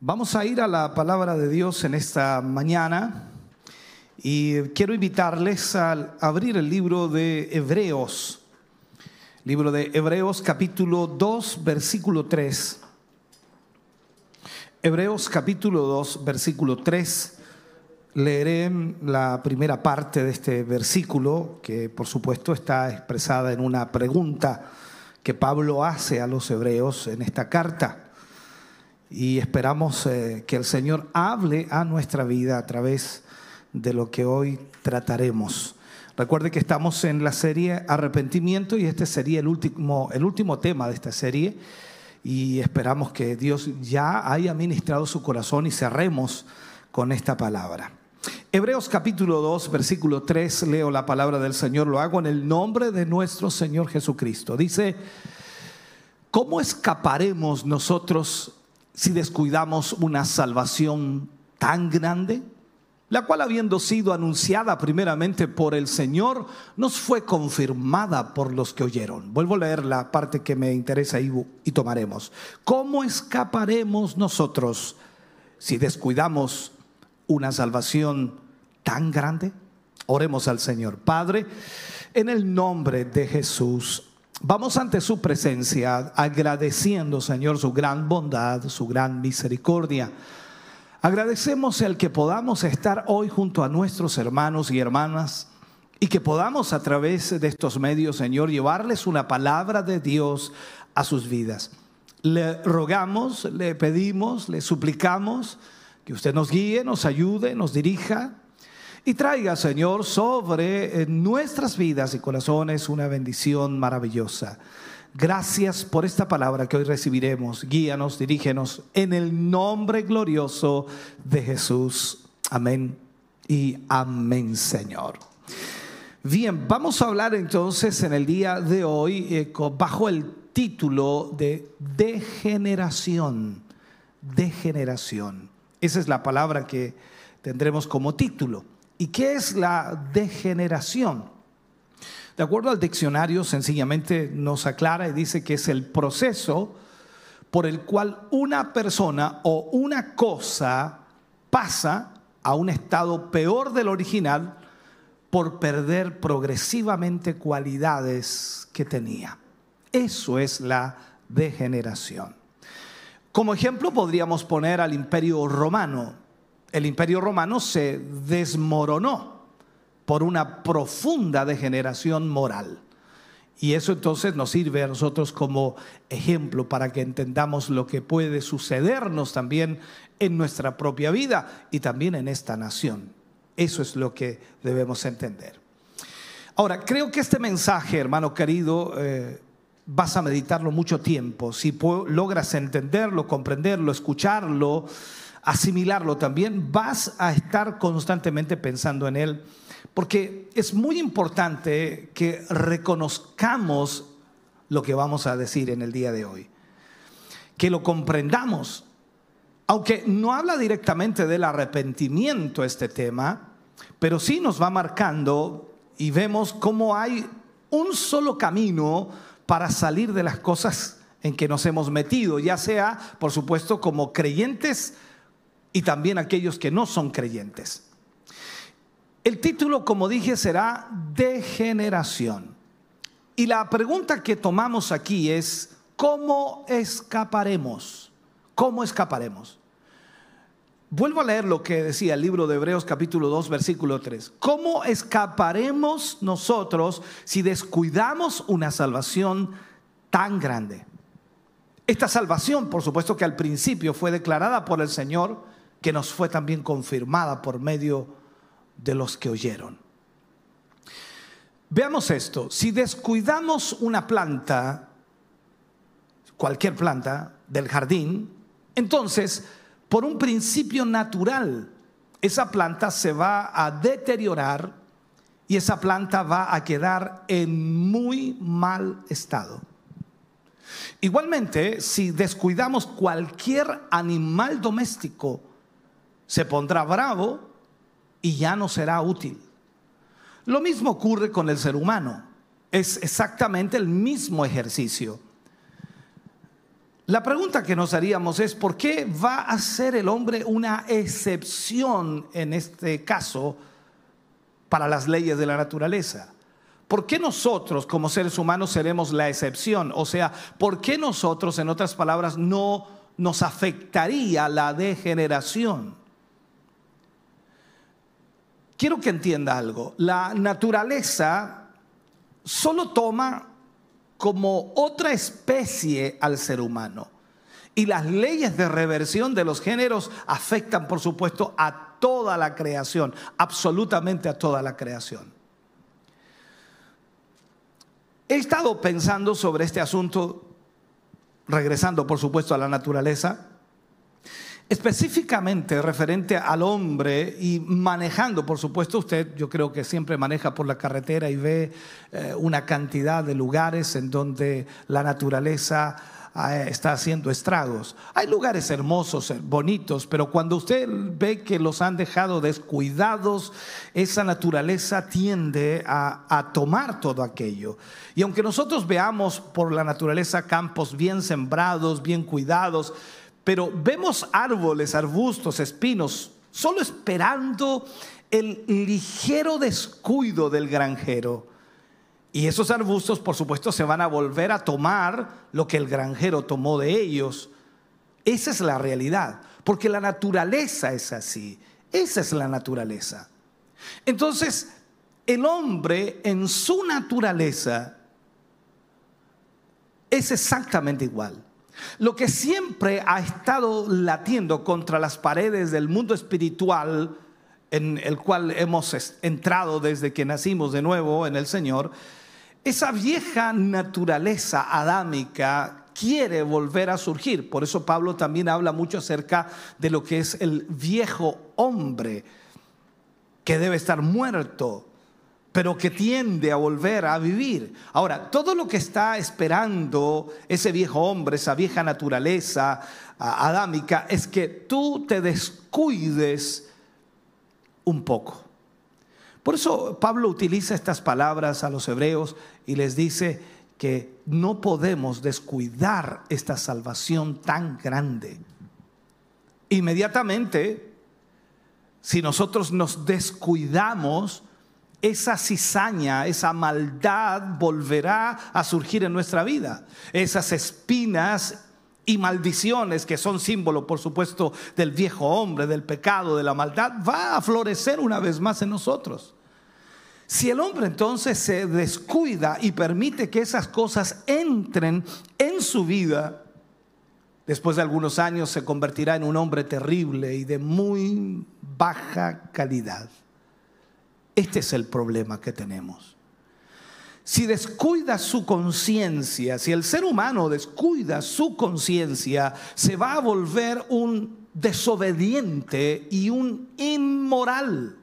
Vamos a ir a la palabra de Dios en esta mañana y quiero invitarles a abrir el libro de Hebreos, libro de Hebreos capítulo 2, versículo 3. Hebreos capítulo 2, versículo 3. Leeré la primera parte de este versículo, que por supuesto está expresada en una pregunta que Pablo hace a los hebreos en esta carta y esperamos eh, que el Señor hable a nuestra vida a través de lo que hoy trataremos. Recuerde que estamos en la serie Arrepentimiento y este sería el último, el último tema de esta serie y esperamos que Dios ya haya ministrado su corazón y cerremos con esta palabra. Hebreos capítulo 2, versículo 3, leo la palabra del Señor, lo hago en el nombre de nuestro Señor Jesucristo. Dice, ¿cómo escaparemos nosotros si descuidamos una salvación tan grande, la cual habiendo sido anunciada primeramente por el Señor, nos fue confirmada por los que oyeron. Vuelvo a leer la parte que me interesa y, tomaremos. ¿Cómo escaparemos nosotros si descuidamos una salvación tan grande? Oremos al Señor. Padre, en el nombre de Jesús, Vamos ante su presencia agradeciendo, Señor, su gran bondad, su gran misericordia. Agradecemos el que podamos estar hoy junto a nuestros hermanos y hermanas y que podamos a través de estos medios, Señor, llevarles una palabra de Dios a sus vidas. Le rogamos, le pedimos, le suplicamos que usted nos guíe, nos ayude, nos dirija y traiga, Señor, sobre eh, nuestras vidas y corazones una bendición maravillosa. Gracias por esta palabra que hoy recibiremos. Guíanos, dirígenos en el nombre glorioso de Jesús. Amén y amén, Señor. Bien, vamos a hablar entonces en el día de hoy eh, bajo el título de degeneración. Degeneración. Esa es la palabra que tendremos como título. ¿Y qué es la degeneración? De acuerdo al diccionario, sencillamente nos aclara y dice que es el proceso por el cual una persona o una cosa pasa a un estado peor del original por perder progresivamente cualidades que tenía. Eso es la degeneración. Como ejemplo podríamos poner al imperio romano el imperio romano se desmoronó por una profunda degeneración moral. Y eso entonces nos sirve a nosotros como ejemplo para que entendamos lo que puede sucedernos también en nuestra propia vida y también en esta nación. Eso es lo que debemos entender. Ahora, creo que este mensaje, hermano querido, eh, vas a meditarlo mucho tiempo. Si logras entenderlo, comprenderlo, escucharlo, asimilarlo. También, vas a estar constantemente pensando en él, porque es muy importante que reconozcamos lo que vamos a decir en el día de hoy, que lo comprendamos, aunque no habla directamente del arrepentimiento este tema, pero sí nos va marcando y vemos cómo hay un solo camino para salir de las cosas en que nos hemos metido, ya sea, por supuesto, como creyentes, y también aquellos que no son creyentes. El título, como dije, será Degeneración. Y la pregunta que tomamos aquí es, ¿cómo escaparemos? ¿Cómo escaparemos? Vuelvo a leer lo que decía el libro de Hebreos capítulo 2 versículo 3. ¿Cómo escaparemos nosotros si descuidamos una salvación tan grande? Esta salvación, por supuesto que al principio fue declarada por el Señor, que nos fue también confirmada por medio de los que oyeron. Veamos esto, si descuidamos una planta, cualquier planta del jardín, entonces, por un principio natural, esa planta se va a deteriorar y esa planta va a quedar en muy mal estado. Igualmente, si descuidamos cualquier animal doméstico, se pondrá bravo y ya no será útil. Lo mismo ocurre con el ser humano. Es exactamente el mismo ejercicio. La pregunta que nos haríamos es, ¿por qué va a ser el hombre una excepción en este caso para las leyes de la naturaleza? ¿Por qué nosotros como seres humanos seremos la excepción? O sea, ¿por qué nosotros, en otras palabras, no nos afectaría la degeneración? Quiero que entienda algo. La naturaleza solo toma como otra especie al ser humano. Y las leyes de reversión de los géneros afectan, por supuesto, a toda la creación, absolutamente a toda la creación. He estado pensando sobre este asunto, regresando, por supuesto, a la naturaleza, específicamente referente al hombre y manejando, por supuesto, usted yo creo que siempre maneja por la carretera y ve eh, una cantidad de lugares en donde la naturaleza ah, está haciendo estragos. Hay lugares hermosos, eh, bonitos, pero cuando usted ve que los han dejado descuidados, esa naturaleza tiende a, a tomar todo aquello. Y aunque nosotros veamos por la naturaleza campos bien sembrados, bien cuidados, pero vemos árboles, arbustos, espinos, solo esperando el ligero descuido del granjero. Y esos arbustos, por supuesto, se van a volver a tomar lo que el granjero tomó de ellos. Esa es la realidad, porque la naturaleza es así. Esa es la naturaleza. Entonces, el hombre en su naturaleza es exactamente igual. Lo que siempre ha estado latiendo contra las paredes del mundo espiritual en el cual hemos entrado desde que nacimos de nuevo en el Señor, esa vieja naturaleza adámica quiere volver a surgir. Por eso Pablo también habla mucho acerca de lo que es el viejo hombre que debe estar muerto pero que tiende a volver a vivir. Ahora, todo lo que está esperando ese viejo hombre, esa vieja naturaleza adámica, es que tú te descuides un poco. Por eso Pablo utiliza estas palabras a los hebreos y les dice que no podemos descuidar esta salvación tan grande. Inmediatamente, si nosotros nos descuidamos, esa cizaña, esa maldad volverá a surgir en nuestra vida. Esas espinas y maldiciones que son símbolo, por supuesto, del viejo hombre, del pecado, de la maldad, va a florecer una vez más en nosotros. Si el hombre entonces se descuida y permite que esas cosas entren en su vida, después de algunos años se convertirá en un hombre terrible y de muy baja calidad. Este es el problema que tenemos. Si descuida su conciencia, si el ser humano descuida su conciencia, se va a volver un desobediente y un inmoral.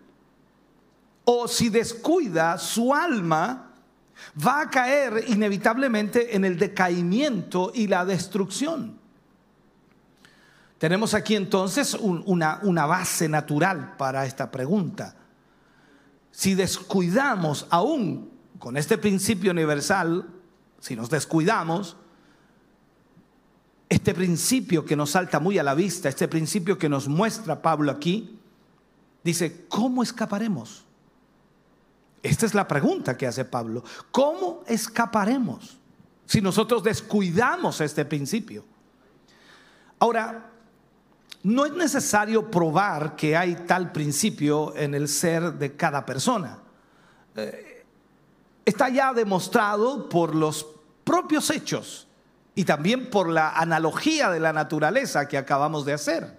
O si descuida su alma, va a caer inevitablemente en el decaimiento y la destrucción. Tenemos aquí entonces una, una base natural para esta pregunta si descuidamos aún con este principio universal, si nos descuidamos, este principio que nos salta muy a la vista, este principio que nos muestra Pablo aquí, dice, ¿cómo escaparemos? Esta es la pregunta que hace Pablo. ¿Cómo escaparemos si nosotros descuidamos este principio? Ahora, no es necesario probar que hay tal principio en el ser de cada persona. Eh, está ya demostrado por los propios hechos y también por la analogía de la naturaleza que acabamos de hacer.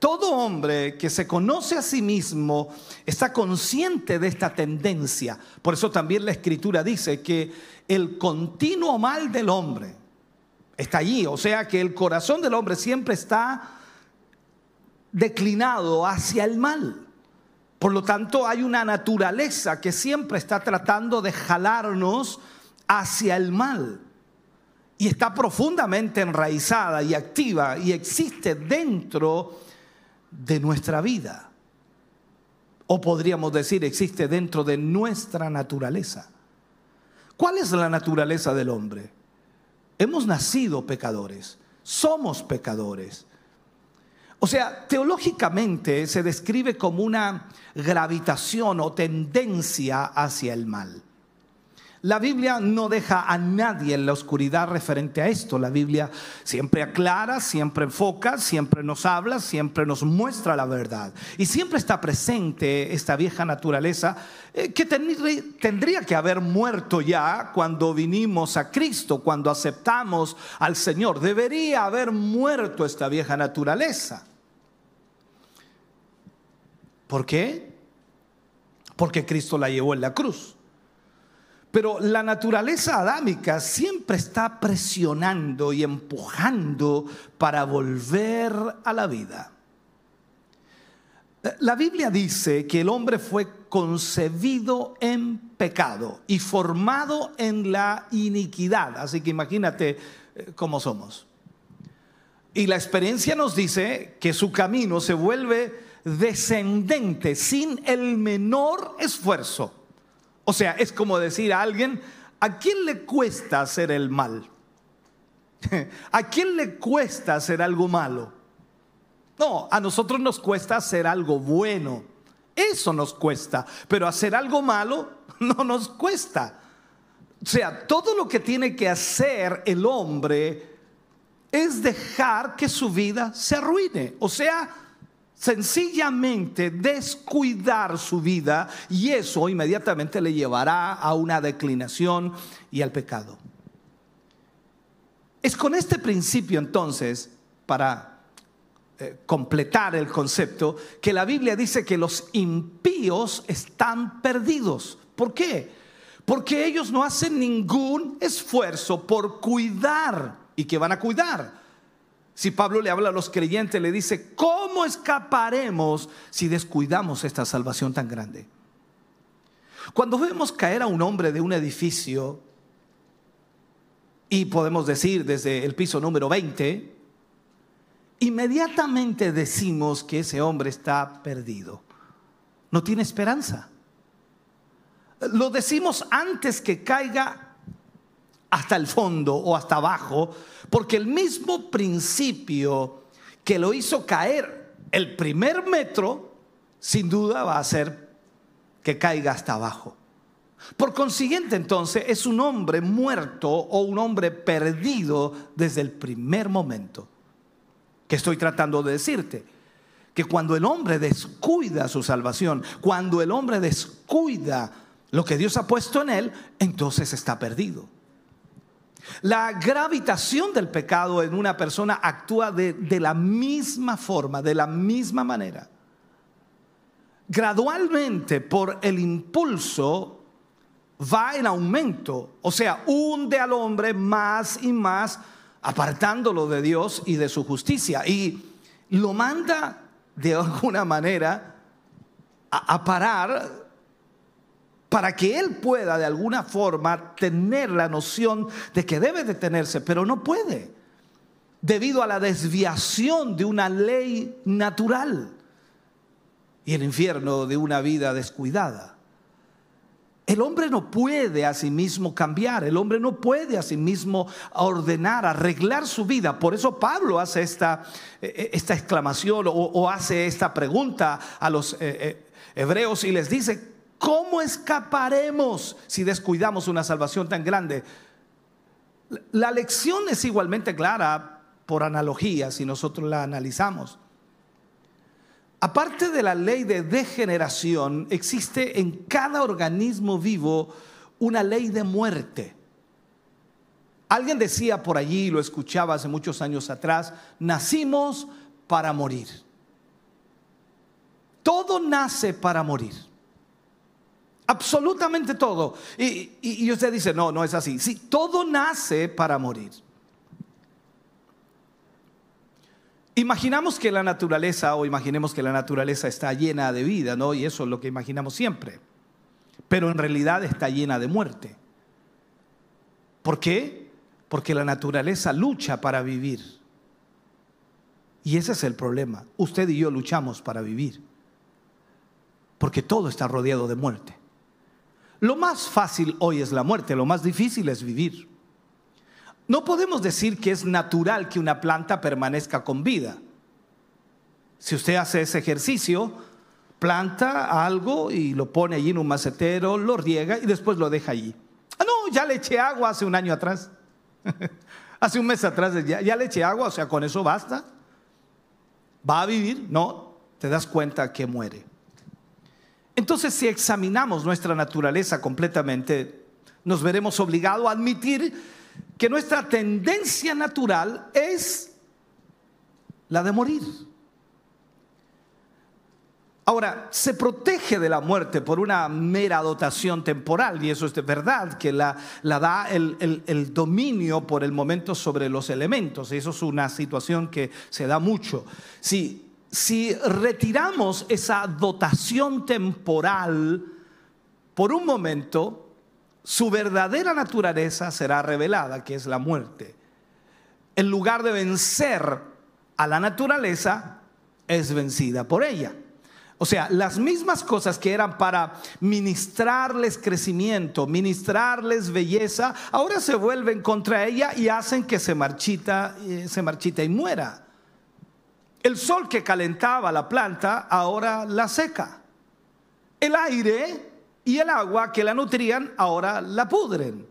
Todo hombre que se conoce a sí mismo está consciente de esta tendencia. Por eso también la escritura dice que el continuo mal del hombre está allí. O sea que el corazón del hombre siempre está declinado hacia el mal. Por lo tanto, hay una naturaleza que siempre está tratando de jalarnos hacia el mal. Y está profundamente enraizada y activa y existe dentro de nuestra vida. O podríamos decir, existe dentro de nuestra naturaleza. ¿Cuál es la naturaleza del hombre? Hemos nacido pecadores, somos pecadores. O sea, teológicamente se describe como una gravitación o tendencia hacia el mal. La Biblia no deja a nadie en la oscuridad referente a esto. La Biblia siempre aclara, siempre enfoca, siempre nos habla, siempre nos muestra la verdad. Y siempre está presente esta vieja naturaleza eh, que tendría que haber muerto ya cuando vinimos a Cristo, cuando aceptamos al Señor. Debería haber muerto esta vieja naturaleza. ¿Por qué? Porque Cristo la llevó en la cruz. Pero la naturaleza adámica siempre está presionando y empujando para volver a la vida. La Biblia dice que el hombre fue concebido en pecado y formado en la iniquidad. Así que imagínate eh, cómo somos. Y la experiencia nos dice que su camino se vuelve descendente sin el menor esfuerzo. O sea, es como decir a alguien, ¿a quién le cuesta hacer el mal? ¿A quién le cuesta hacer algo malo? No, a nosotros nos cuesta hacer algo bueno. Eso nos cuesta, pero hacer algo malo no nos cuesta. O sea, todo lo que tiene que hacer el hombre es dejar que su vida se arruine. O sea, sencillamente descuidar su vida y eso inmediatamente le llevará a una declinación y al pecado. Es con este principio entonces, para eh, completar el concepto, que la Biblia dice que los impíos están perdidos. ¿Por qué? Porque ellos no hacen ningún esfuerzo por cuidar. ¿Y que van a cuidar? Si Pablo le habla a los creyentes, le dice, ¿cómo escaparemos si descuidamos esta salvación tan grande? Cuando vemos caer a un hombre de un edificio, y podemos decir desde el piso número 20, inmediatamente decimos que ese hombre está perdido. No tiene esperanza. Lo decimos antes que caiga hasta el fondo o hasta abajo, porque el mismo principio que lo hizo caer el primer metro, sin duda va a hacer que caiga hasta abajo. Por consiguiente, entonces, es un hombre muerto o un hombre perdido desde el primer momento. Que estoy tratando de decirte? Que cuando el hombre descuida su salvación, cuando el hombre descuida lo que Dios ha puesto en él, entonces está perdido. La gravitación del pecado en una persona actúa de, la misma forma, de la misma manera. Gradualmente, por el impulso, va en aumento. O sea, hunde al hombre más y más, apartándolo de Dios y de su justicia. Y lo manda de alguna manera a parar para que él pueda de alguna forma tener la noción de que debe detenerse, pero no puede, debido a la desviación de una ley natural y el infierno de una vida descuidada. El hombre no puede a sí mismo cambiar, el hombre no puede a sí mismo ordenar, arreglar su vida. Por eso Pablo hace esta, eh, eh, esta exclamación o, hace esta pregunta a los eh, hebreos y les dice, ¿Cómo escaparemos si descuidamos una salvación tan grande? La lección es igualmente clara por analogía si nosotros la analizamos. Aparte de la ley de degeneración, existe en cada organismo vivo una ley de muerte. Alguien decía por allí, lo escuchaba hace muchos años atrás, nacimos para morir. Todo nace para morir. Absolutamente todo. Y, usted dice, no, no es así. Sí, todo nace para morir. Imaginamos que la naturaleza, o imaginemos que la naturaleza está llena de vida, ¿no? Y eso es lo que imaginamos siempre. Pero en realidad está llena de muerte. ¿Por qué? Porque la naturaleza lucha para vivir. Y ese es el problema. Usted y yo luchamos para vivir. Porque todo está rodeado de muerte. Lo más fácil hoy es la muerte, lo más difícil es vivir. No podemos decir que es natural que una planta permanezca con vida. Si usted hace ese ejercicio, planta algo y lo pone allí en un macetero, lo riega y después lo deja allí. Ah, no, ya le eché agua hace un año atrás. hace un mes atrás ya, ya le eché agua, o sea, con eso basta. ¿Va a vivir? No, te das cuenta que muere. Entonces, si examinamos nuestra naturaleza completamente, nos veremos obligados a admitir que nuestra tendencia natural es la de morir. Ahora, se protege de la muerte por una mera dotación temporal, y eso es de verdad, que la, da el, dominio por el momento sobre los elementos. Eso es una situación que se da mucho. Si, si retiramos esa dotación temporal por un momento, su verdadera naturaleza será revelada, que es la muerte. En lugar de vencer a la naturaleza, es vencida por ella. O sea, las mismas cosas que eran para ministrarles crecimiento, ministrarles belleza, ahora se vuelven contra ella y hacen que se marchita, eh, se marchita y muera. El sol que calentaba la planta ahora la seca. El aire y el agua que la nutrían ahora la pudren.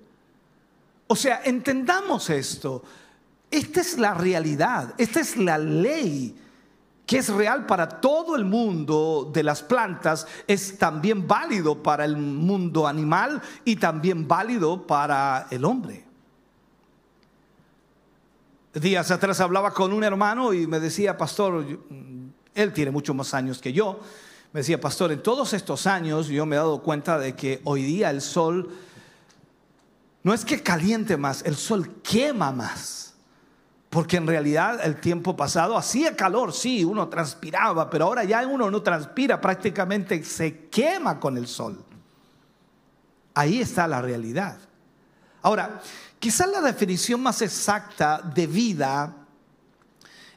O sea, entendamos esto. Esta es la realidad, esta es la ley que es real para todo el mundo de las plantas, es también válido para el mundo animal y también válido para el hombre. Días atrás hablaba con un hermano y me decía, pastor, él tiene muchos más años que yo, me decía, pastor, en todos estos años yo me he dado cuenta de que hoy día el sol no es que caliente más, el sol quema más. Porque en realidad el tiempo pasado hacía calor, sí, uno transpiraba, pero ahora ya uno no transpira, prácticamente se quema con el sol. Ahí está la realidad. Ahora, quizás la definición más exacta de vida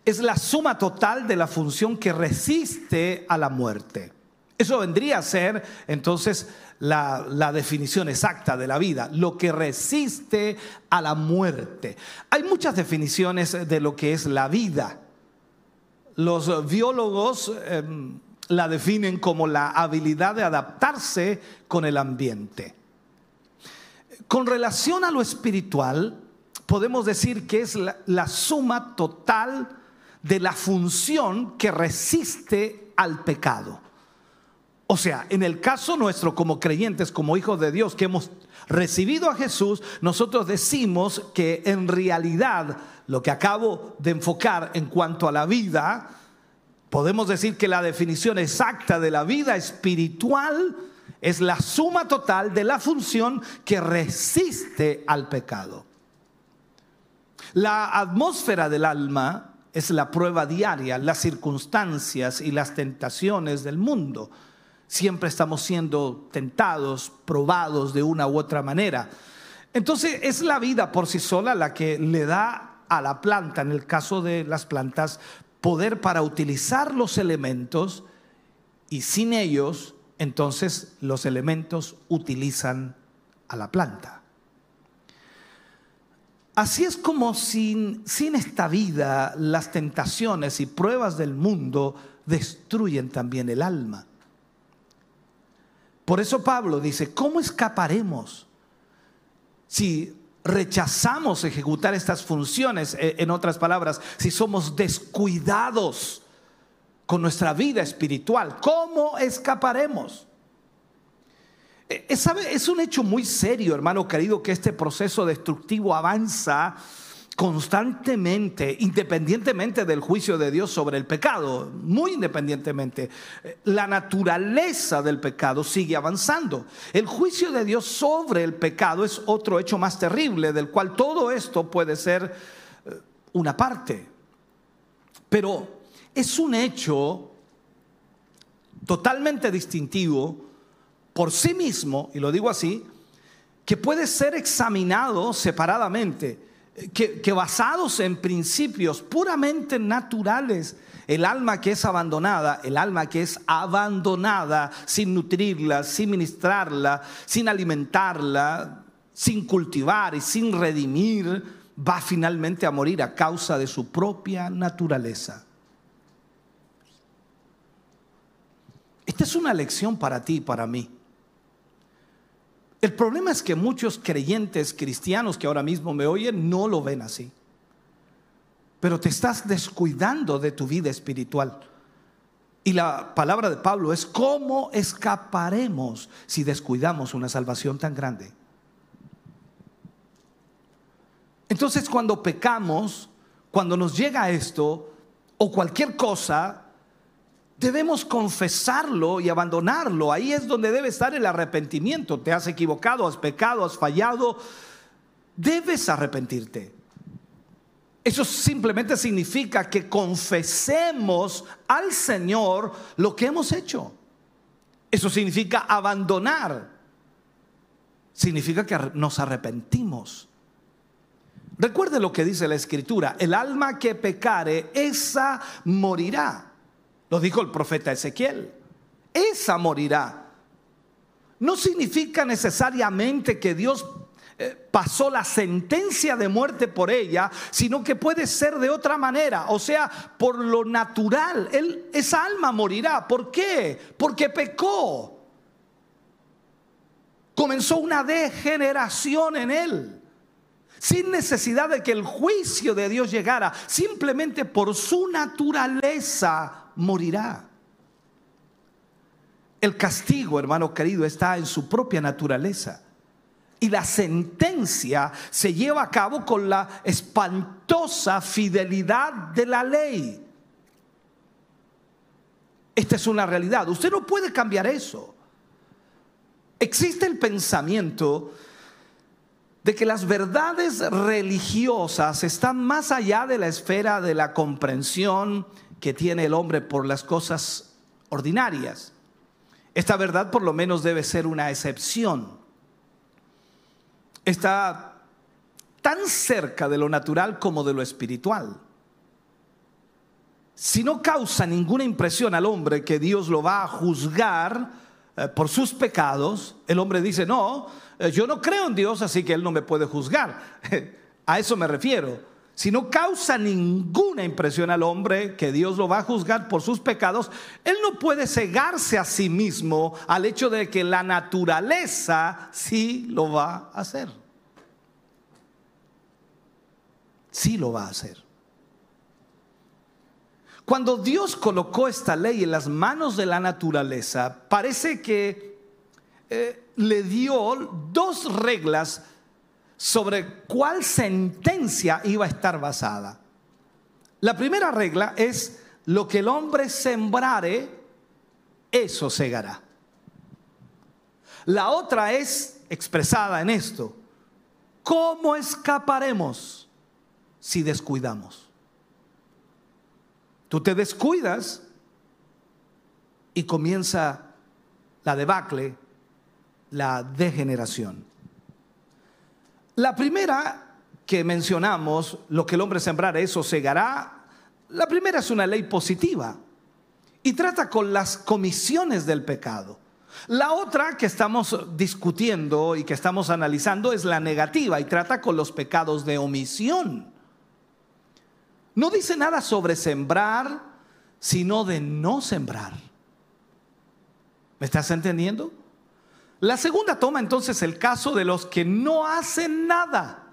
es la suma total de la función que resiste a la muerte. Eso vendría a ser entonces la, definición exacta de la vida, lo que resiste a la muerte. Hay muchas definiciones de lo que es la vida. Los biólogos em, la definen como la habilidad de adaptarse con el ambiente. Con relación a lo espiritual, podemos decir que es la, suma total de la función que resiste al pecado. O sea, en el caso nuestro como creyentes, como hijos de Dios, que hemos recibido a Jesús, nosotros decimos que en realidad lo que acabo de enfocar en cuanto a la vida, podemos decir que la definición exacta de la vida espiritual es la suma total de la función que resiste al pecado. La atmósfera del alma es la prueba diaria, las circunstancias y las tentaciones del mundo. Siempre estamos siendo tentados, probados de una u otra manera. Entonces es la vida por sí sola la que le da a la planta, en el caso de las plantas, poder para utilizar los elementos y sin ellos, entonces los elementos utilizan a la planta. Así es como sin, sin esta vida las tentaciones y pruebas del mundo destruyen también el alma. Por eso Pablo dice, ¿cómo escaparemos si rechazamos ejecutar estas funciones? E, en otras palabras, si somos descuidados con nuestra vida espiritual, ¿cómo escaparemos? Eh, eh, es un hecho muy serio, hermano querido, que este proceso destructivo avanza constantemente, independientemente del juicio de Dios sobre el pecado, muy independientemente. Eh, la naturaleza del pecado sigue avanzando. El juicio de Dios sobre el pecado es otro hecho más terrible, del cual todo esto puede ser una parte. Pero es un hecho totalmente distintivo por sí mismo, y lo digo así, que puede ser examinado separadamente, que, que, basados en principios puramente naturales, el alma que es abandonada, el alma que es abandonada sin nutrirla, sin ministrarla, sin alimentarla, sin cultivar y sin redimir, va finalmente a morir a causa de su propia naturaleza. Esta es una lección para ti y para mí. El problema es que muchos creyentes cristianos que ahora mismo me oyen no lo ven así. Pero te estás descuidando de tu vida espiritual. Y la palabra de Pablo es, ¿cómo escaparemos si descuidamos una salvación tan grande? Entonces cuando pecamos, cuando nos llega esto, o cualquier cosa, debemos confesarlo y abandonarlo. Ahí es donde debe estar el arrepentimiento. Te has equivocado, has pecado, has fallado. Debes arrepentirte. Eso simplemente significa que confesemos al Señor lo que hemos hecho. Eso significa abandonar. Significa que nos arrepentimos. Recuerde lo que dice la Escritura. El alma que pecare, esa morirá. Lo dijo el profeta Ezequiel. Esa morirá. No significa necesariamente que Dios eh, pasó la sentencia de muerte por ella, sino que puede ser de otra manera, o sea, por lo natural, esa alma morirá. ¿Por qué? Porque pecó. Comenzó una degeneración en él sin necesidad de que el juicio de Dios llegara, simplemente por su naturaleza morirá. El castigo, hermano querido, está en su propia naturaleza. Y la sentencia se lleva a cabo con la espantosa fidelidad de la ley. Esta es una realidad. Usted no puede cambiar eso. Existe el pensamiento de que las verdades religiosas están más allá de la esfera de la comprensión que tiene el hombre por las cosas ordinarias. Esta verdad por lo menos debe ser una excepción. Está tan cerca de lo natural como de lo espiritual. Si no causa ninguna impresión al hombre que Dios lo va a juzgar eh, por sus pecados, el hombre dice, no, eh, yo no creo en Dios, así que Él no me puede juzgar. a eso me refiero si no causa ninguna impresión al hombre que Dios lo va a juzgar por sus pecados, él no puede cegarse a sí mismo al hecho de que la naturaleza sí lo va a hacer. Sí lo va a hacer. Cuando Dios colocó esta ley en las manos de la naturaleza, parece que eh, le dio dos reglas sobre cuál sentencia iba a estar basada. La primera regla es lo que el hombre sembrare, eso segará. La otra es expresada en esto. ¿Cómo escaparemos si descuidamos? Tú te descuidas y comienza la debacle, la degeneración. La primera que mencionamos, lo que el hombre sembrara, eso segará, la primera es una ley positiva y trata con las comisiones del pecado. La otra que estamos discutiendo y que estamos analizando es la negativa y trata con los pecados de omisión. No dice nada sobre sembrar, sino de no sembrar. ¿Me estás entendiendo? La segunda toma entonces el caso de los que no hacen nada.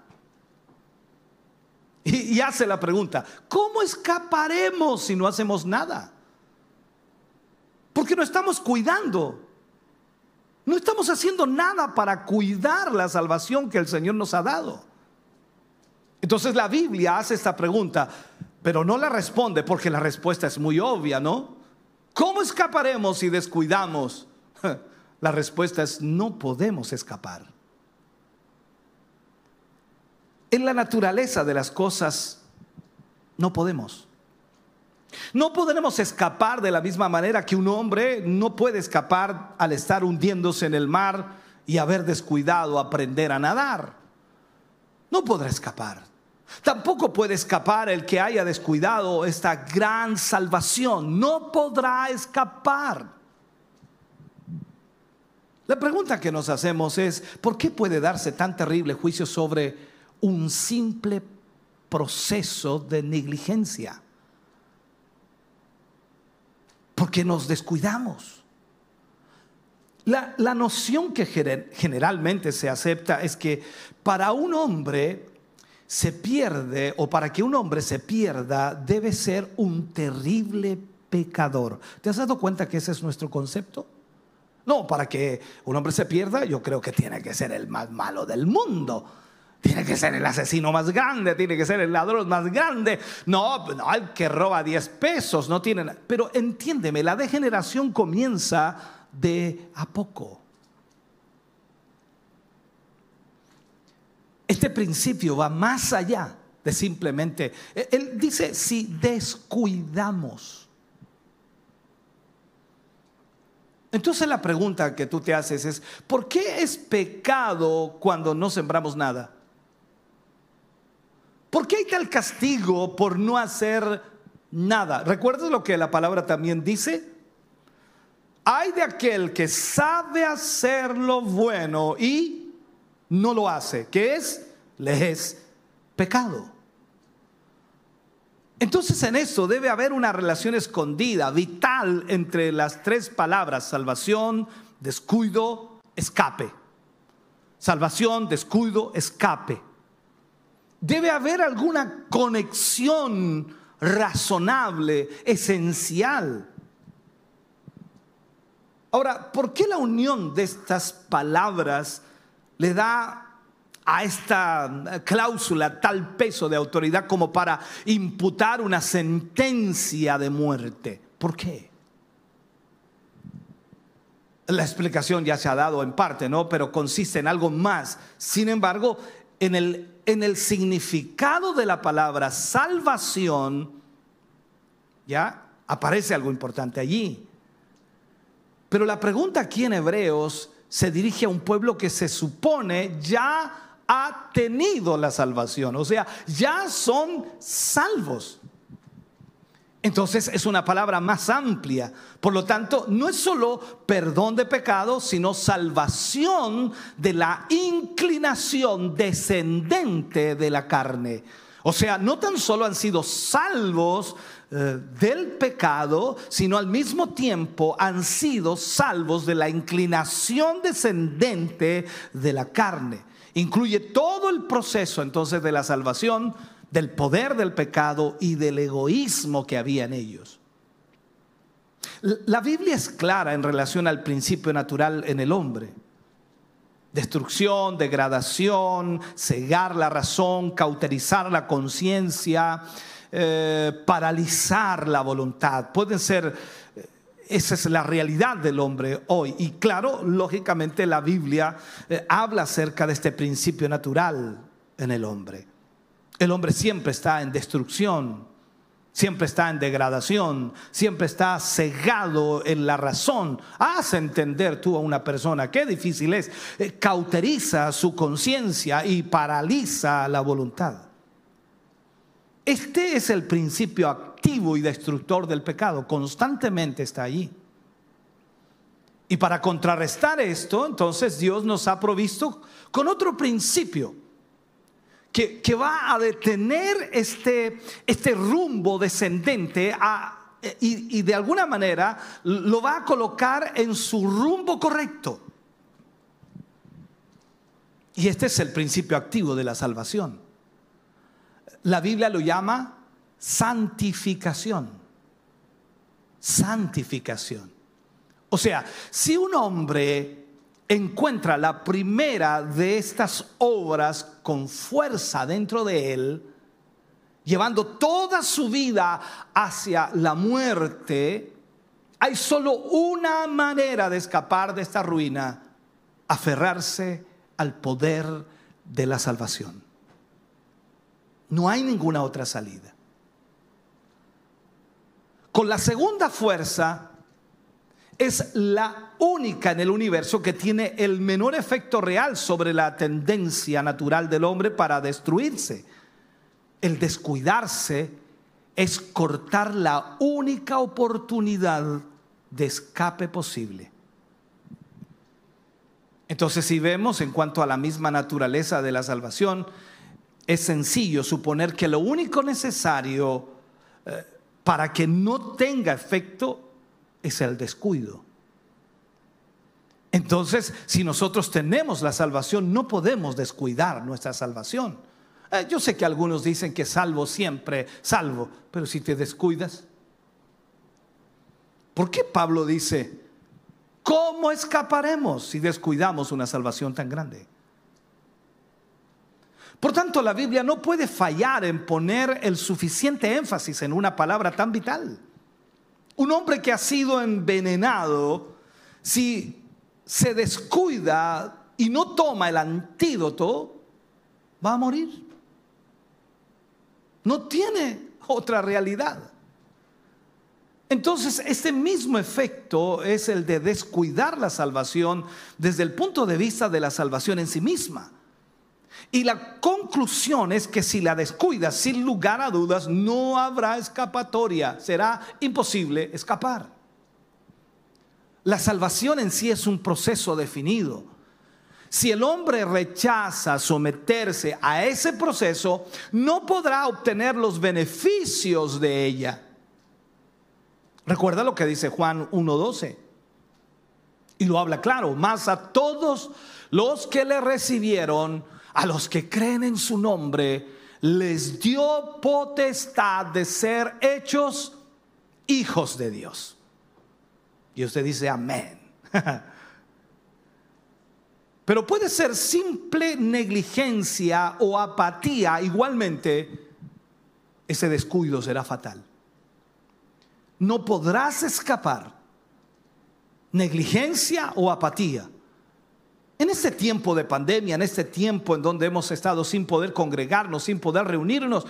Y, hace la pregunta, ¿cómo escaparemos si no hacemos nada? Porque no estamos cuidando. No estamos haciendo nada para cuidar la salvación que el Señor nos ha dado. Entonces la Biblia hace esta pregunta, pero no la responde porque la respuesta es muy obvia, ¿no? ¿Cómo escaparemos si descuidamos La respuesta es no podemos escapar. En la naturaleza de las cosas no podemos. No podremos escapar de la misma manera que un hombre no puede escapar al estar hundiéndose en el mar y haber descuidado aprender a nadar. No podrá escapar. Tampoco puede escapar el que haya descuidado esta gran salvación. No podrá escapar. La pregunta que nos hacemos es, ¿por qué puede darse tan terrible juicio sobre un simple proceso de negligencia? Porque nos descuidamos. La, la noción que generalmente se acepta es que para un hombre se pierde, o para que un hombre se pierda, debe ser un terrible pecador. ¿Te has dado cuenta que ese es nuestro concepto? No, para que un hombre se pierda, yo creo que tiene que ser el más malo del mundo. Tiene que ser el asesino más grande, tiene que ser el ladrón más grande. No, no el que roba 10 pesos, no tiene Pero entiéndeme, la degeneración comienza de a poco. Este principio va más allá de simplemente, él dice, si descuidamos. Entonces la pregunta que tú te haces es, ¿por qué es pecado cuando no sembramos nada? ¿Por qué hay tal castigo por no hacer nada? ¿Recuerdas lo que la palabra también dice? Hay de aquel que sabe hacer lo bueno y no lo hace, que es, le es pecado. Entonces en eso debe haber una relación escondida, vital, entre las tres palabras, salvación, descuido, escape. Salvación, descuido, escape. Debe haber alguna conexión razonable, esencial. Ahora, ¿por qué la unión de estas palabras le da a esta cláusula tal peso de autoridad como para imputar una sentencia de muerte. ¿Por qué? La explicación ya se ha dado en parte, ¿no? Pero consiste en algo más. Sin embargo, en el, en el significado de la palabra salvación, ya aparece algo importante allí. Pero la pregunta aquí en Hebreos se dirige a un pueblo que se supone ya ha tenido la salvación, o sea, ya son salvos. Entonces es una palabra más amplia. Por lo tanto, no es solo perdón de pecados, sino salvación de la inclinación descendente de la carne. O sea, no tan solo han sido salvos eh, del pecado, sino al mismo tiempo han sido salvos de la inclinación descendente de la carne. Incluye todo el proceso entonces de la salvación, del poder del pecado y del egoísmo que había en ellos. La Biblia es clara en relación al principio natural en el hombre. Destrucción, degradación, cegar la razón, cauterizar la conciencia, eh, paralizar la voluntad. Pueden ser esa es la realidad del hombre hoy. Y claro, lógicamente la Biblia eh, habla acerca de este principio natural en el hombre. El hombre siempre está en destrucción, siempre está en degradación, siempre está cegado en la razón. Haz entender tú a una persona qué difícil es. Eh, cauteriza su conciencia y paraliza la voluntad. Este es el principio activo y destructor del pecado, constantemente está allí. Y para contrarrestar esto, entonces Dios nos ha provisto con otro principio que, va a detener este, este rumbo descendente y, y de alguna manera lo va a colocar en su rumbo correcto. Y este es el principio activo de la salvación. La Biblia lo llama santificación. Santificación. O sea, si un hombre encuentra la primera de estas obras con fuerza dentro de él, llevando toda su vida hacia la muerte, hay solo una manera de escapar de esta ruina, aferrarse al poder de la salvación. No hay ninguna otra salida. Con la segunda fuerza, es la única en el universo que tiene el menor efecto real sobre la tendencia natural del hombre para destruirse. El descuidarse es cortar la única oportunidad de escape posible. Entonces, si vemos en cuanto a la misma naturaleza de la salvación, es sencillo suponer que lo único necesario eh, para que no tenga efecto es el descuido. Entonces, si nosotros tenemos la salvación, no podemos descuidar nuestra salvación. Eh, yo sé que algunos dicen que salvo siempre, salvo, pero si te descuidas, ¿por qué Pablo dice, ¿cómo escaparemos si descuidamos una salvación tan grande? Por tanto, la Biblia no puede fallar en poner el suficiente énfasis en una palabra tan vital. Un hombre que ha sido envenenado, si se descuida y no toma el antídoto, va a morir. No tiene otra realidad. Entonces, este mismo efecto es el de descuidar la salvación desde el punto de vista de la salvación en sí misma. Y la conclusión es que si la descuidas, sin lugar a dudas, no habrá escapatoria. Será imposible escapar. La salvación en sí es un proceso definido. Si el hombre rechaza someterse a ese proceso, no podrá obtener los beneficios de ella. Recuerda lo que dice Juan 1.12. Y lo habla claro, más a todos los que le recibieron, a los que creen en su nombre, les dio potestad de ser hechos hijos de Dios. Y usted dice amén. Pero puede ser simple negligencia o apatía, igualmente ese descuido será fatal. No podrás escapar negligencia o apatía en este tiempo de pandemia, en este tiempo en donde hemos estado sin poder congregarnos, sin poder reunirnos,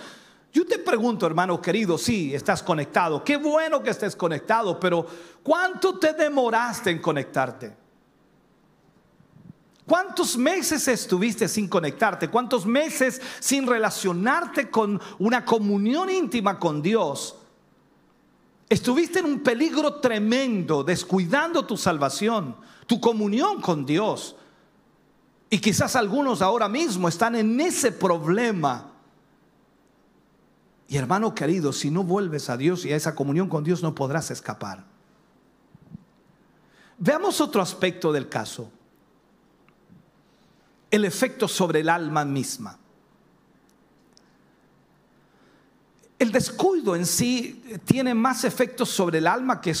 yo te pregunto, hermano querido, sí, estás conectado, qué bueno que estés conectado, pero ¿cuánto te demoraste en conectarte? ¿Cuántos meses estuviste sin conectarte? ¿Cuántos meses sin relacionarte con una comunión íntima con Dios? Estuviste en un peligro tremendo, descuidando tu salvación, tu comunión con Dios. Y quizás algunos ahora mismo están en ese problema. Y hermano querido, si no vuelves a Dios y a esa comunión con Dios no podrás escapar. Veamos otro aspecto del caso. El efecto sobre el alma misma. El descuido en sí tiene más efectos sobre el alma que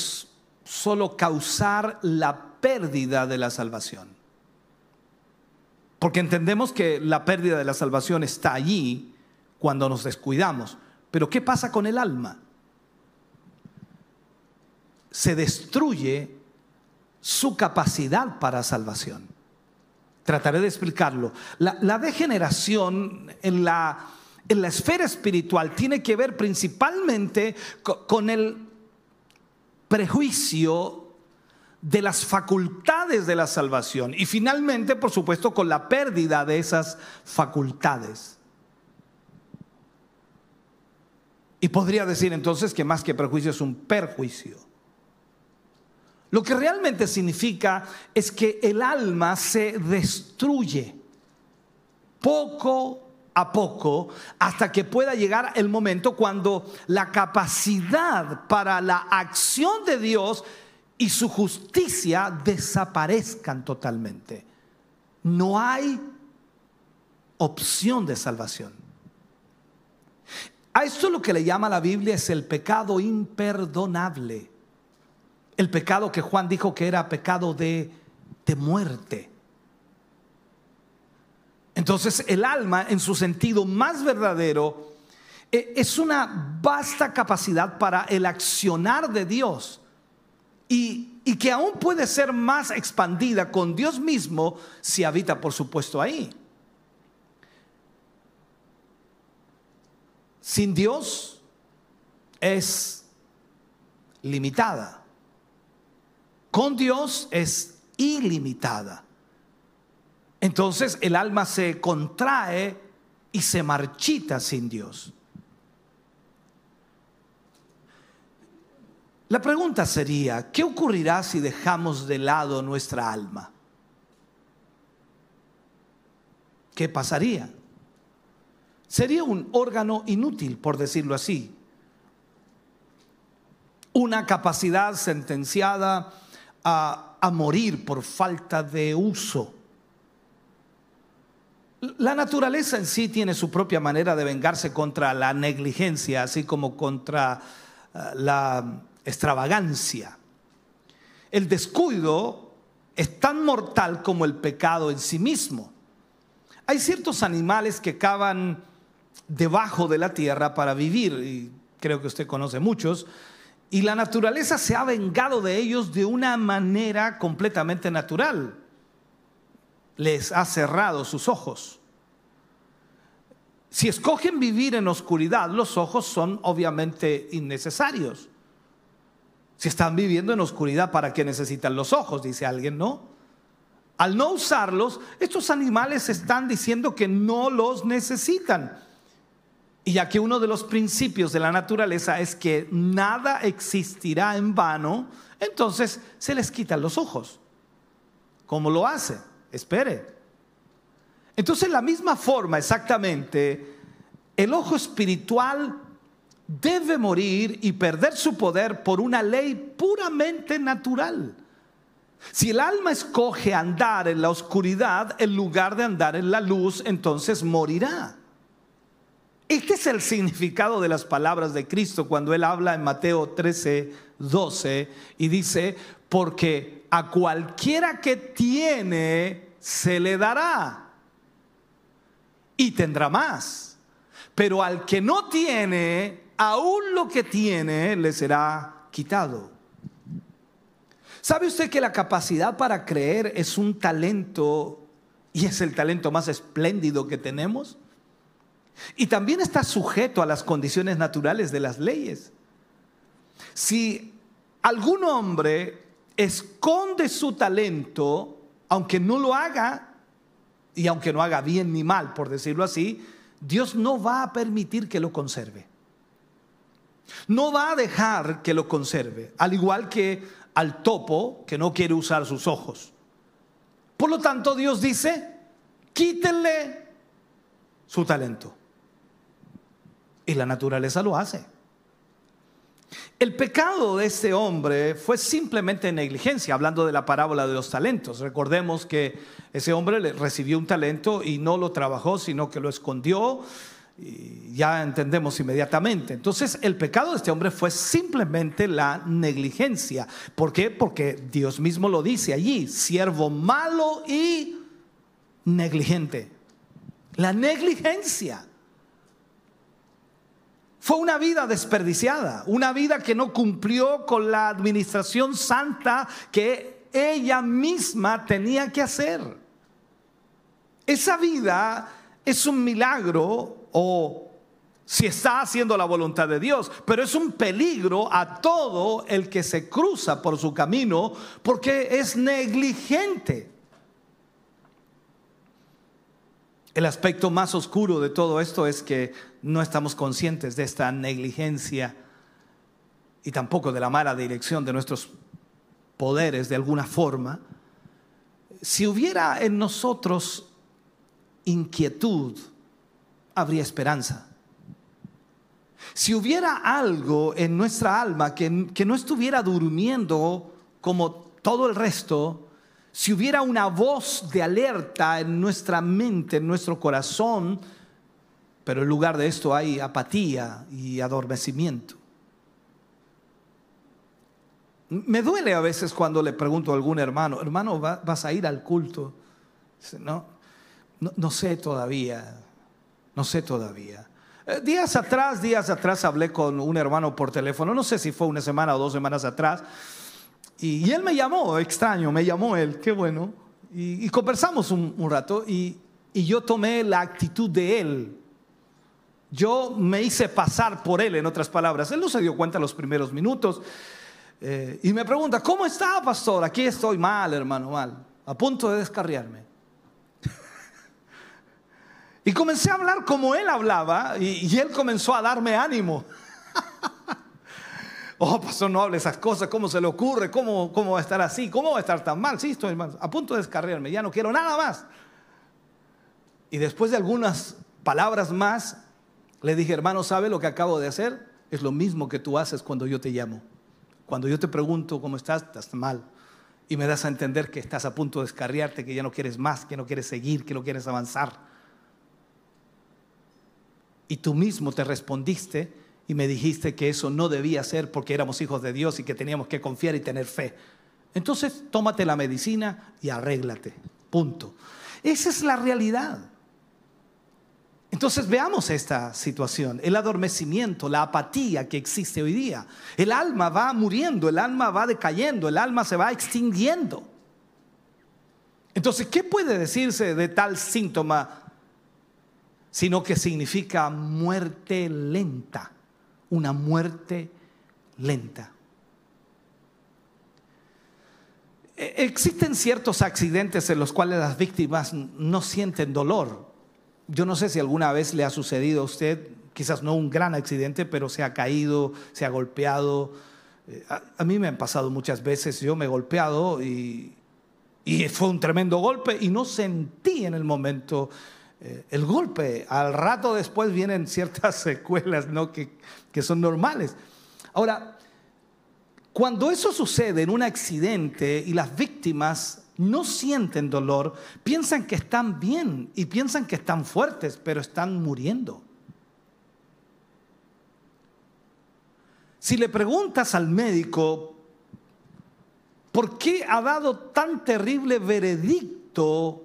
solo causar la pérdida de la salvación. Porque entendemos que la pérdida de la salvación está allí cuando nos descuidamos. Pero ¿qué pasa con el alma? Se destruye su capacidad para salvación. Trataré de explicarlo. La, degeneración en la, esfera espiritual tiene que ver principalmente con el prejuicio de las facultades de la salvación y finalmente, por supuesto, con la pérdida de esas facultades. Y podría decir entonces que más que prejuicio es un perjuicio. Lo que realmente significa es que el alma se destruye poco a poco hasta que pueda llegar el momento cuando la capacidad para la acción de Dios y su justicia desaparezcan totalmente. No hay opción de salvación. A esto lo que le llama la Biblia es el pecado imperdonable. El pecado que Juan dijo que era pecado de, muerte. Entonces el alma en su sentido más verdadero e, es una vasta capacidad para el accionar de Dios y, que aún puede ser más expandida con Dios mismo si habita, por supuesto, ahí. Sin Dios es limitada. Con Dios es ilimitada. Entonces el alma se contrae y se marchita sin Dios. La pregunta sería, ¿qué ocurrirá si dejamos de lado nuestra alma? ¿Qué pasaría? Sería un órgano inútil, por decirlo así. Una capacidad sentenciada a, a morir por falta de uso. La naturaleza en sí tiene su propia manera de vengarse contra la negligencia, así como contra eh, la extravagancia. El descuido es tan mortal como el pecado en sí mismo. Hay ciertos animales que cavan debajo de la tierra para vivir, y creo que usted conoce muchos, y la naturaleza se ha vengado de ellos de una manera completamente natural. Les ha cerrado sus ojos. Si escogen vivir en oscuridad, los ojos son obviamente innecesarios. Si están viviendo en oscuridad, ¿para qué necesitan los ojos? Dice alguien, ¿no? Al no usarlos, estos animales están diciendo que no los necesitan. Y ya que uno de los principios de la naturaleza es que nada existirá en vano, entonces se les quitan los ojos. ¿Cómo lo hace? Espere. Entonces, la misma forma exactamente, el ojo espiritual debe morir y perder su poder por una ley puramente natural. Si el alma escoge andar en la oscuridad en lugar de andar en la luz, entonces morirá. Este es el significado de las palabras de Cristo cuando Él habla en Mateo 13, 12 y dice, porque a cualquiera que tiene se le dará y tendrá más. Pero al que no tiene, aún lo que tiene le será quitado. ¿Sabe usted que la capacidad para creer es un talento y es el talento más espléndido que tenemos? Y también está sujeto a las condiciones naturales de las leyes. Si algún hombre esconde su talento, aunque no lo haga, y aunque no haga bien ni mal, por decirlo así, Dios no va a permitir que lo conserve. No va a dejar que lo conserve, al igual que al topo que no quiere usar sus ojos. Por lo tanto, Dios dice, quítenle su talento. Y la naturaleza lo hace. El pecado de este hombre fue simplemente negligencia, hablando de la parábola de los talentos. Recordemos que ese hombre recibió un talento y no lo trabajó, sino que lo escondió y ya entendemos inmediatamente. Entonces, el pecado de este hombre fue simplemente la negligencia. ¿Por qué? Porque Dios mismo lo dice allí, siervo malo y negligente. La negligencia. Fue una vida desperdiciada, una vida que no cumplió con la administración santa que ella misma tenía que hacer. Esa vida es un milagro o si está haciendo la voluntad de Dios, pero es un peligro a todo el que se cruza por su camino porque es negligente. El aspecto más oscuro de todo esto es que no estamos conscientes de esta negligencia y tampoco de la mala dirección de nuestros poderes de alguna forma. Si hubiera en nosotros inquietud, habría esperanza. Si hubiera algo en nuestra alma que, que, no estuviera durmiendo como todo el resto, si hubiera una voz de alerta en nuestra mente, en nuestro corazón, pero en lugar de esto hay apatía y adormecimiento. Me duele a veces cuando le pregunto a algún hermano, hermano, ¿vas a ir al culto? No, no, no sé todavía. No sé todavía. Eh, días atrás, días atrás hablé con un hermano por teléfono, no sé si fue una semana o dos semanas atrás, y, él me llamó, extraño, me llamó él, qué bueno, y, conversamos un, rato y, yo tomé la actitud de él. Yo me hice pasar por él, en otras palabras. Él no se dio cuenta los primeros minutos. Eh, y me pregunta, ¿cómo está, pastor? Aquí estoy mal, hermano, mal, a punto de descarriarme. Y comencé a hablar como él hablaba y, y él comenzó a darme ánimo. oh, pastor, no hable esas cosas, ¿cómo se le ocurre? ¿Cómo, ¿Cómo va a estar así? ¿Cómo va a estar tan mal? Sí, estoy a punto de descarriarme, ya no quiero nada más. Y después de algunas palabras más, le dije, hermano, ¿sabe lo que acabo de hacer? Es lo mismo que tú haces cuando yo te llamo. Cuando yo te pregunto cómo estás, estás mal. Y me das a entender que estás a punto de descarriarte, que ya no quieres más, que no quieres seguir, que no quieres avanzar. Y tú mismo te respondiste y me dijiste que eso no debía ser porque éramos hijos de Dios y que teníamos que confiar y tener fe. Entonces, tómate la medicina y arréglate. Punto. Esa es la realidad. Entonces veamos esta situación, el adormecimiento, la apatía que existe hoy día. El alma va muriendo, el alma va decayendo, el alma se va extinguiendo. Entonces, ¿qué puede decirse de tal síntoma? Sino que significa muerte lenta, una muerte lenta. E-, existen ciertos accidentes en los cuales las víctimas no sienten dolor, yo no sé si alguna vez le ha sucedido a usted, quizás no un gran accidente, pero se ha caído, se ha golpeado. Eh, a, mí me han pasado muchas veces, yo me he golpeado y, fue un tremendo golpe y no sentí en el momento eh, el golpe. Al rato después vienen ciertas secuelas ¿no? que, que son normales. Ahora, cuando eso sucede en un accidente y las víctimas no sienten dolor, piensan que están bien y piensan que están fuertes, pero están muriendo. Si le preguntas al médico, ¿por qué ha dado tan terrible veredicto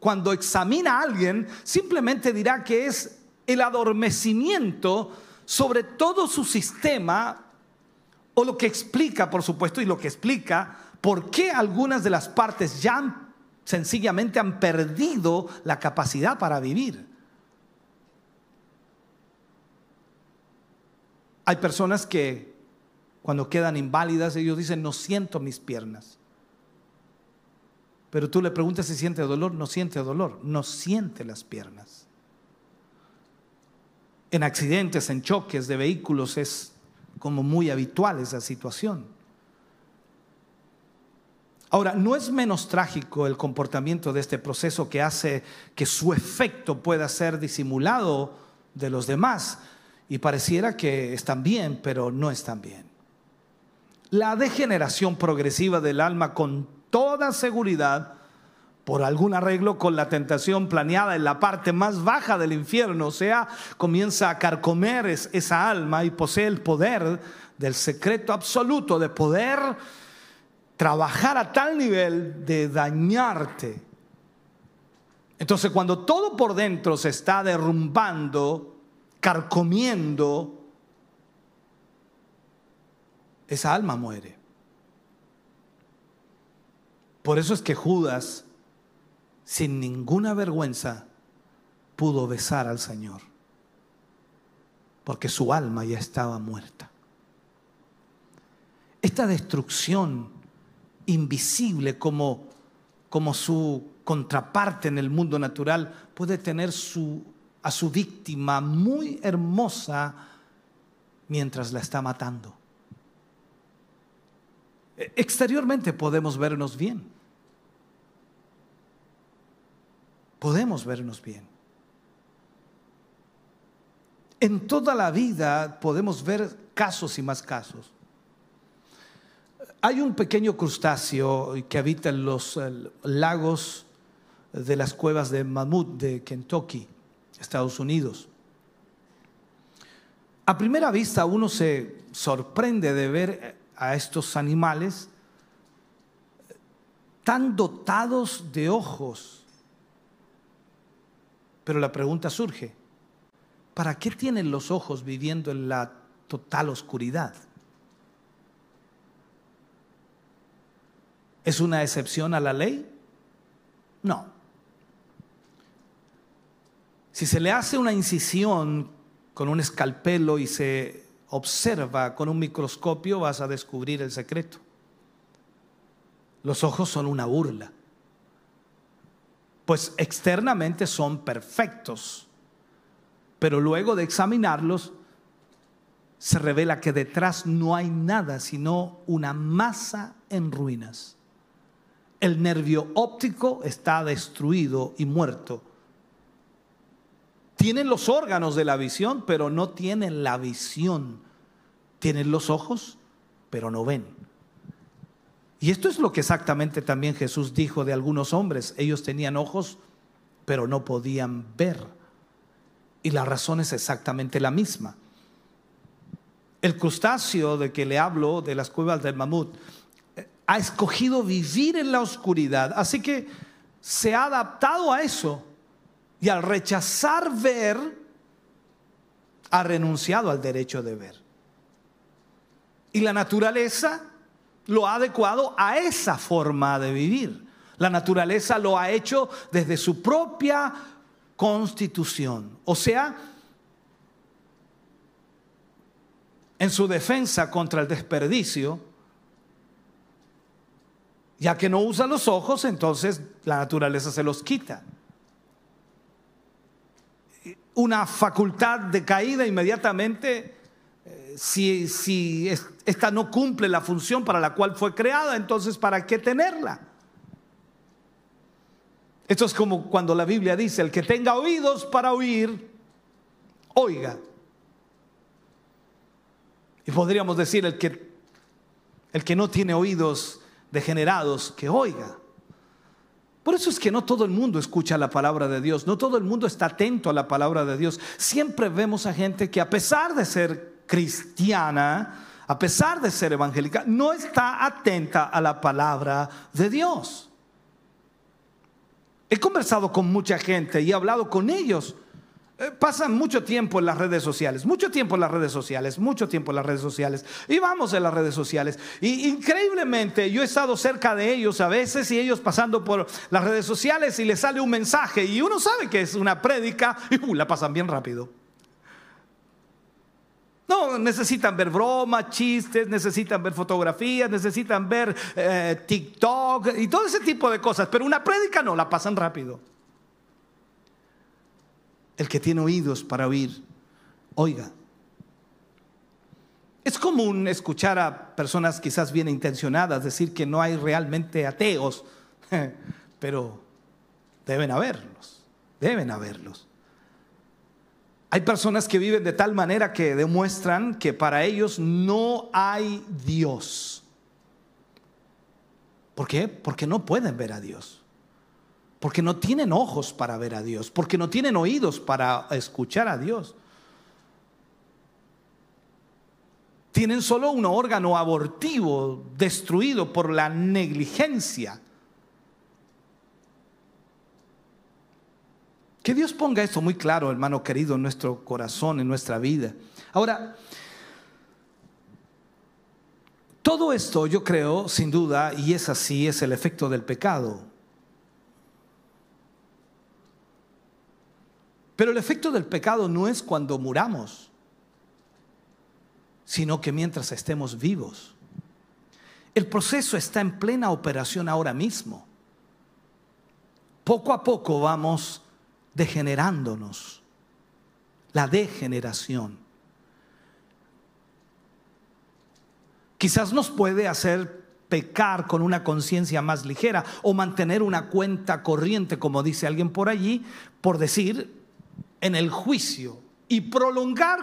cuando examina a alguien? Simplemente dirá que es el adormecimiento sobre todo su sistema, o lo que explica, por supuesto, y lo que explica ¿Por qué algunas de las partes ya sencillamente han perdido la capacidad para vivir? Hay personas que cuando quedan inválidas, ellos dicen, no siento mis piernas. Pero tú le preguntas si siente dolor, no siente dolor, no siente las piernas. En accidentes, en choques de vehículos es como muy habitual esa situación. Ahora, no es menos trágico el comportamiento de este proceso que hace que su efecto pueda ser disimulado de los demás y pareciera que están bien, pero no están bien. La degeneración progresiva del alma con toda seguridad, por algún arreglo con la tentación planeada en la parte más baja del infierno, o sea, comienza a carcomer esa alma y posee el poder del secreto absoluto de poder trabajar a tal nivel de dañarte. Entonces cuando todo por dentro se está derrumbando, carcomiendo, esa alma muere. Por eso es que Judas, sin ninguna vergüenza, pudo besar al Señor, porque su alma ya estaba muerta. Esta destrucción invisible como, como su contraparte en el mundo natural, puede tener a su víctima muy hermosa mientras la está matando. E, exteriormente podemos vernos bien. Podemos vernos bien. En toda la vida podemos ver casos y más casos. Hay un pequeño crustáceo que habita en los lagos de las cuevas de Mammoth de Kentucky, Estados Unidos. A primera vista uno se sorprende de ver a estos animales tan dotados de ojos. Pero la pregunta surge, ¿para qué tienen los ojos viviendo en la total oscuridad? ¿Es una excepción a la ley? No. Si se le hace una incisión con un escalpelo y se observa con un microscopio vas a descubrir el secreto. Los ojos son una burla. Pues externamente son perfectos, pero luego de examinarlos se revela que detrás no hay nada sino una masa en ruinas. El nervio óptico está destruido y muerto. Tienen los órganos de la visión, pero no tienen la visión. Tienen los ojos, pero no ven. Y esto es lo que exactamente también Jesús dijo de algunos hombres. Ellos tenían ojos, pero no podían ver. Y la razón es exactamente la misma. El crustáceo de que le hablo, de las cuevas del mamut, ha escogido vivir en la oscuridad, así que se ha adaptado a eso y al rechazar ver, ha renunciado al derecho de ver. Y la naturaleza lo ha adecuado a esa forma de vivir. La naturaleza lo ha hecho desde su propia constitución. O sea, en su defensa contra el desperdicio, ya que no usa los ojos, entonces la naturaleza se los quita. Una facultad de caída inmediatamente, eh, si, si esta no cumple la función para la cual fue creada, entonces ¿para qué tenerla? Esto es como cuando la Biblia dice, el que tenga oídos para oír, oiga. Y podríamos decir, el que, el que no tiene oídos degenerados, que oiga. Por eso es que no todo el mundo escucha la palabra de Dios, no todo el mundo está atento a la palabra de Dios. Siempre vemos a gente que a pesar de ser cristiana, a pesar de ser evangélica, no está atenta a la palabra de Dios. He conversado con mucha gente y he hablado con ellos eh, pasan mucho tiempo en las redes sociales, mucho tiempo en las redes sociales, mucho tiempo en las redes sociales. Y vamos en las redes sociales. Y increíblemente yo he estado cerca de ellos a veces y ellos pasando por las redes sociales y les sale un mensaje y uno sabe que es una prédica y uh, la pasan bien rápido. No, necesitan ver bromas, chistes, necesitan ver fotografías, necesitan ver eh, TikTok y todo ese tipo de cosas. Pero una prédica no, la pasan rápido. El que tiene oídos para oír, oiga. Es común escuchar a personas quizás bien intencionadas decir que no hay realmente ateos, pero deben haberlos, deben haberlos. Hay personas que viven de tal manera que demuestran que para ellos no hay Dios. ¿Por qué? Porque no pueden ver a Dios porque no tienen ojos para ver a Dios, porque no tienen oídos para escuchar a Dios. Tienen solo un órgano abortivo destruido por la negligencia. Que Dios ponga esto muy claro, hermano querido, en nuestro corazón, en nuestra vida. Ahora, todo esto yo creo, sin duda, y es así, es el efecto del pecado. Pero el efecto del pecado no es cuando muramos, sino que mientras estemos vivos. El proceso está en plena operación ahora mismo. Poco a poco vamos degenerándonos. La degeneración. Quizás nos puede hacer pecar con una conciencia más ligera o mantener una cuenta corriente, como dice alguien por allí, por decir, en el juicio y prolongar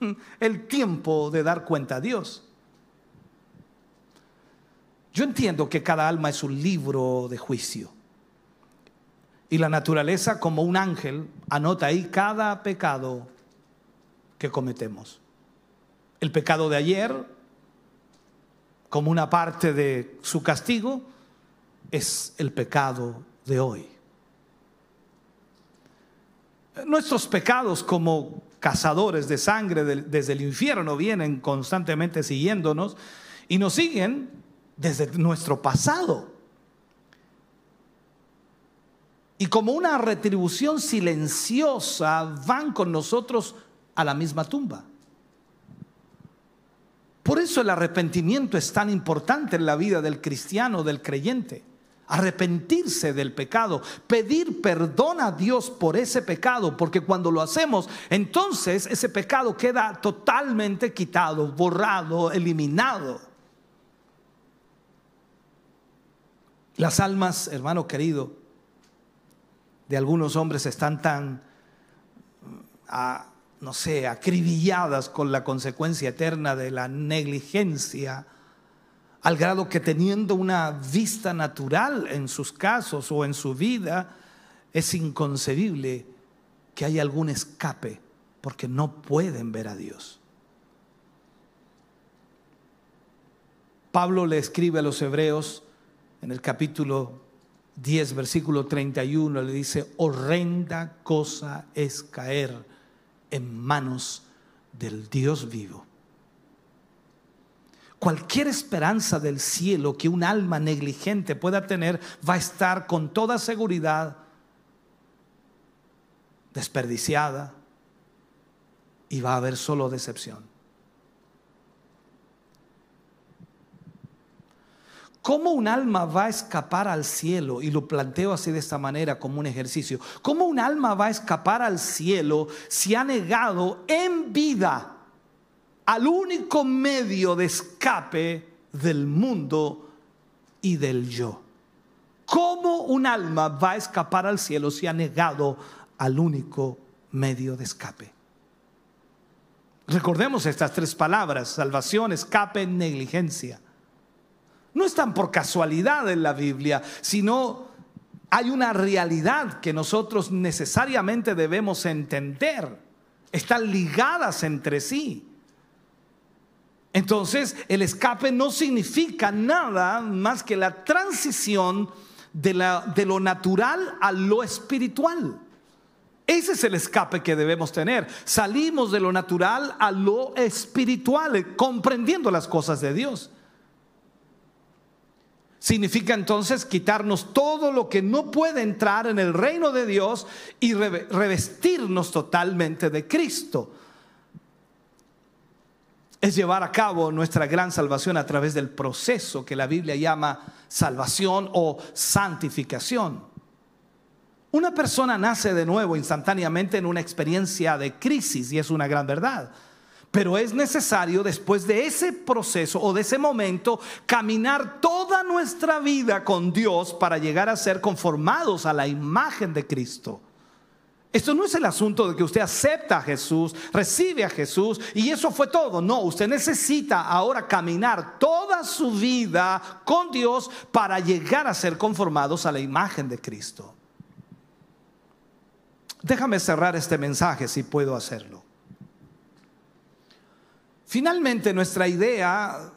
el tiempo de dar cuenta a Dios. Yo entiendo que cada alma es un libro de juicio. Y la naturaleza, como un ángel, anota ahí cada pecado que cometemos. El pecado de ayer, como una parte de su castigo, es el pecado de hoy. Nuestros pecados como cazadores de sangre desde el infierno vienen constantemente siguiéndonos y nos siguen desde nuestro pasado. Y como una retribución silenciosa van con nosotros a la misma tumba. Por eso el arrepentimiento es tan importante en la vida del cristiano, del creyente. Arrepentirse del pecado, pedir perdón a Dios por ese pecado, porque cuando lo hacemos, entonces ese pecado queda totalmente quitado, borrado, eliminado. Las almas, hermano querido, de algunos hombres están tan, no sé, acribilladas con la consecuencia eterna de la negligencia, al grado que teniendo una vista natural en sus casos o en su vida, es inconcebible que haya algún escape, porque no pueden ver a Dios. Pablo le escribe a los hebreos en el capítulo 10, versículo 31, le dice, horrenda cosa es caer en manos del Dios vivo. Cualquier esperanza del cielo que un alma negligente pueda tener va a estar con toda seguridad desperdiciada y va a haber solo decepción. ¿Cómo un alma va a escapar al cielo? Y lo planteo así de esta manera como un ejercicio. ¿Cómo un alma va a escapar al cielo si ha negado en vida al único medio de escape del mundo y del yo? ¿Cómo un alma va a escapar al cielo si ha negado al único medio de escape? Recordemos estas tres palabras, salvación, escape, negligencia no están por casualidad en la Biblia, sino hay una realidad que nosotros necesariamente debemos entender. Están ligadas entre sí. Entonces, el escape no significa nada más que la transición de, de, lo natural a lo espiritual. Ese es el escape que debemos tener. Salimos de lo natural a lo espiritual, comprendiendo las cosas de Dios. Significa entonces quitarnos todo lo que no puede entrar en el reino de Dios y revestirnos totalmente de Cristo. Es llevar a cabo nuestra gran salvación a través del proceso que la Biblia llama salvación o santificación. Una persona nace de nuevo instantáneamente en una experiencia de crisis y es una gran verdad. Pero es necesario después de ese proceso o de ese momento caminar toda nuestra vida con Dios para llegar a ser conformados a la imagen de Cristo. Esto no es el asunto de que usted acepta a Jesús, recibe a Jesús y eso fue todo. No, usted necesita ahora caminar toda su vida con Dios para llegar a ser conformados a la imagen de Cristo. Déjame cerrar este mensaje si puedo hacerlo. Finalmente, nuestra idea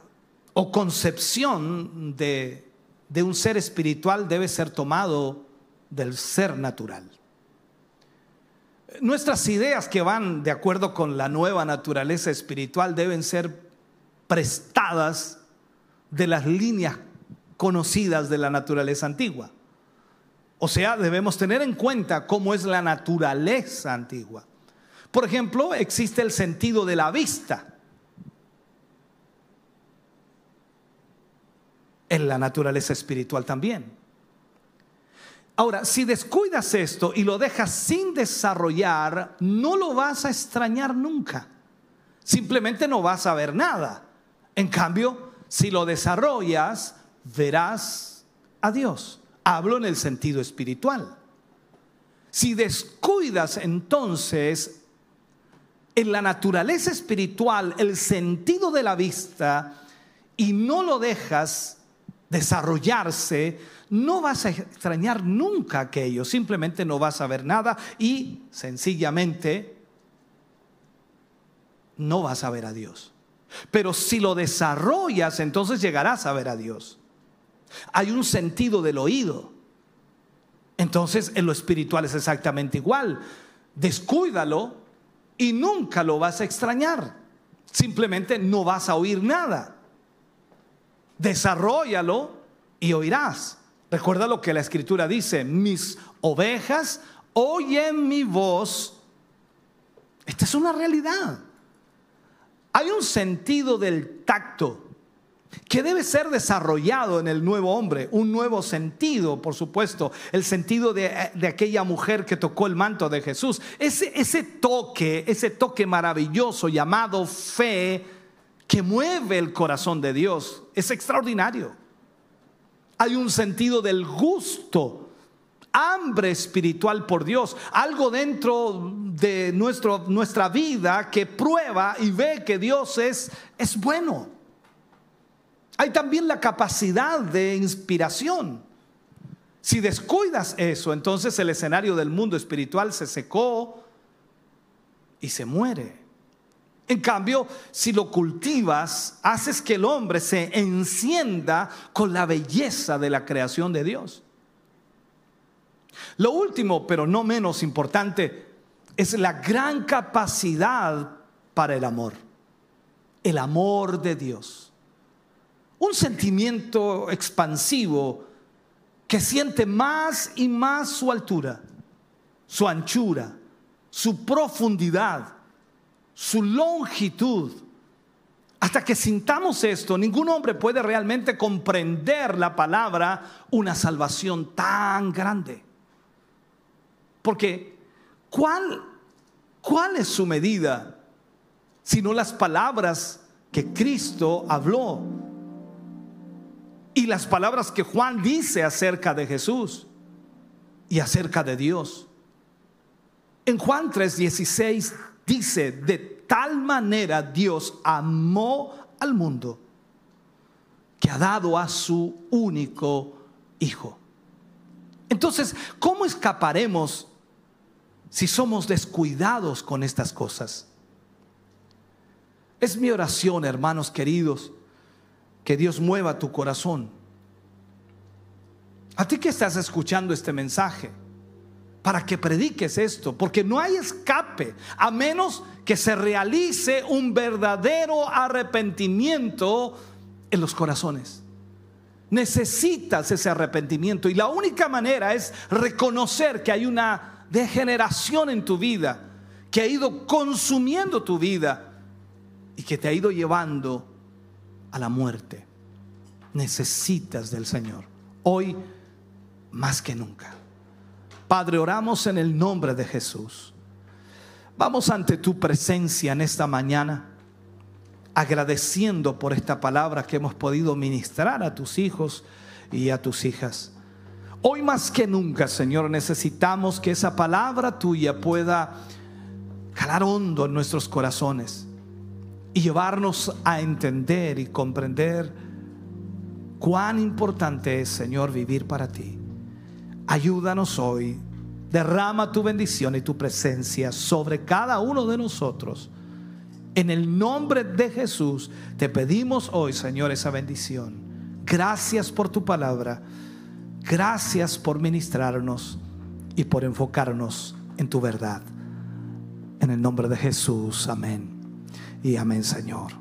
o concepción de, un ser espiritual debe ser tomado del ser natural. Nuestras ideas que van de acuerdo con la nueva naturaleza espiritual deben ser prestadas de las líneas conocidas de la naturaleza antigua. O sea, debemos tener en cuenta cómo es la naturaleza antigua. Por ejemplo, existe el sentido de la vista. En la naturaleza espiritual también. Ahora, si descuidas esto y lo dejas sin desarrollar, no lo vas a extrañar nunca. Simplemente no vas a ver nada. En cambio, si lo desarrollas, verás a Dios. Hablo en el sentido espiritual. Si descuidas entonces en la naturaleza espiritual el sentido de la vista y no lo dejas desarrollarse, no vas a extrañar nunca aquello, simplemente no vas a ver nada y sencillamente no vas a ver a Dios. Pero si lo desarrollas, entonces llegarás a ver a Dios. Hay un sentido del oído. Entonces en lo espiritual es exactamente igual. Descuídalo y nunca lo vas a extrañar. Simplemente no vas a oír nada desarrollalo y oirás. Recuerda lo que la escritura dice, mis ovejas oyen mi voz. Esta es una realidad. Hay un sentido del tacto que debe ser desarrollado en el nuevo hombre, un nuevo sentido, por supuesto, el sentido de, aquella mujer que tocó el manto de Jesús. Ese, toque, ese toque maravilloso llamado fe que mueve el corazón de Dios, es extraordinario. Hay un sentido del gusto hambre espiritual por Dios, algo dentro de nuestro, nuestra vida que prueba y ve que Dios es, es bueno. Hay también la capacidad de inspiración. Si descuidas eso, entonces el escenario del mundo espiritual se secó y se muere. En cambio, si lo cultivas, haces que el hombre se encienda con la belleza de la creación de Dios. Lo último, pero no menos importante, es la gran capacidad para el amor. El amor de Dios. Un sentimiento expansivo que siente más y más su altura, su anchura, su profundidad, su longitud. Hasta que sintamos esto, ningún hombre puede realmente comprender la palabra una salvación tan grande. Porque, ¿cuál, cuál es su medida? Sino las palabras que Cristo habló y las palabras que Juan dice acerca de Jesús y acerca de Dios. En Juan 3:16 dice, de tal manera Dios amó al mundo que ha dado a su único Hijo. Entonces, ¿cómo escaparemos si somos descuidados con estas cosas. Es mi oración, hermanos queridos, que Dios mueva tu corazón. A ti que estás escuchando este mensaje, para que prediques esto, porque no hay escape a menos que se realice un verdadero arrepentimiento en los corazones. Necesitas ese arrepentimiento y la única manera es reconocer que hay una de generación en tu vida que ha ido consumiendo tu vida y que te ha ido llevando a la muerte. Necesitas del Señor. Hoy más que nunca. Padre, oramos en el nombre de Jesús. Vamos ante tu presencia en esta mañana, agradeciendo por esta palabra que hemos podido ministrar a tus hijos y a tus hijas. Hoy más que nunca, Señor, necesitamos que esa palabra tuya pueda calar hondo en nuestros corazones y llevarnos a entender y comprender cuán importante es, Señor, vivir para ti. Ayúdanos hoy, derrama tu bendición y tu presencia sobre cada uno de nosotros. En el nombre de Jesús te pedimos hoy, Señor, esa bendición. Gracias por tu palabra. Gracias por ministrarnos y por enfocarnos en tu verdad. En el nombre de Jesús, amén. Y amén, Señor.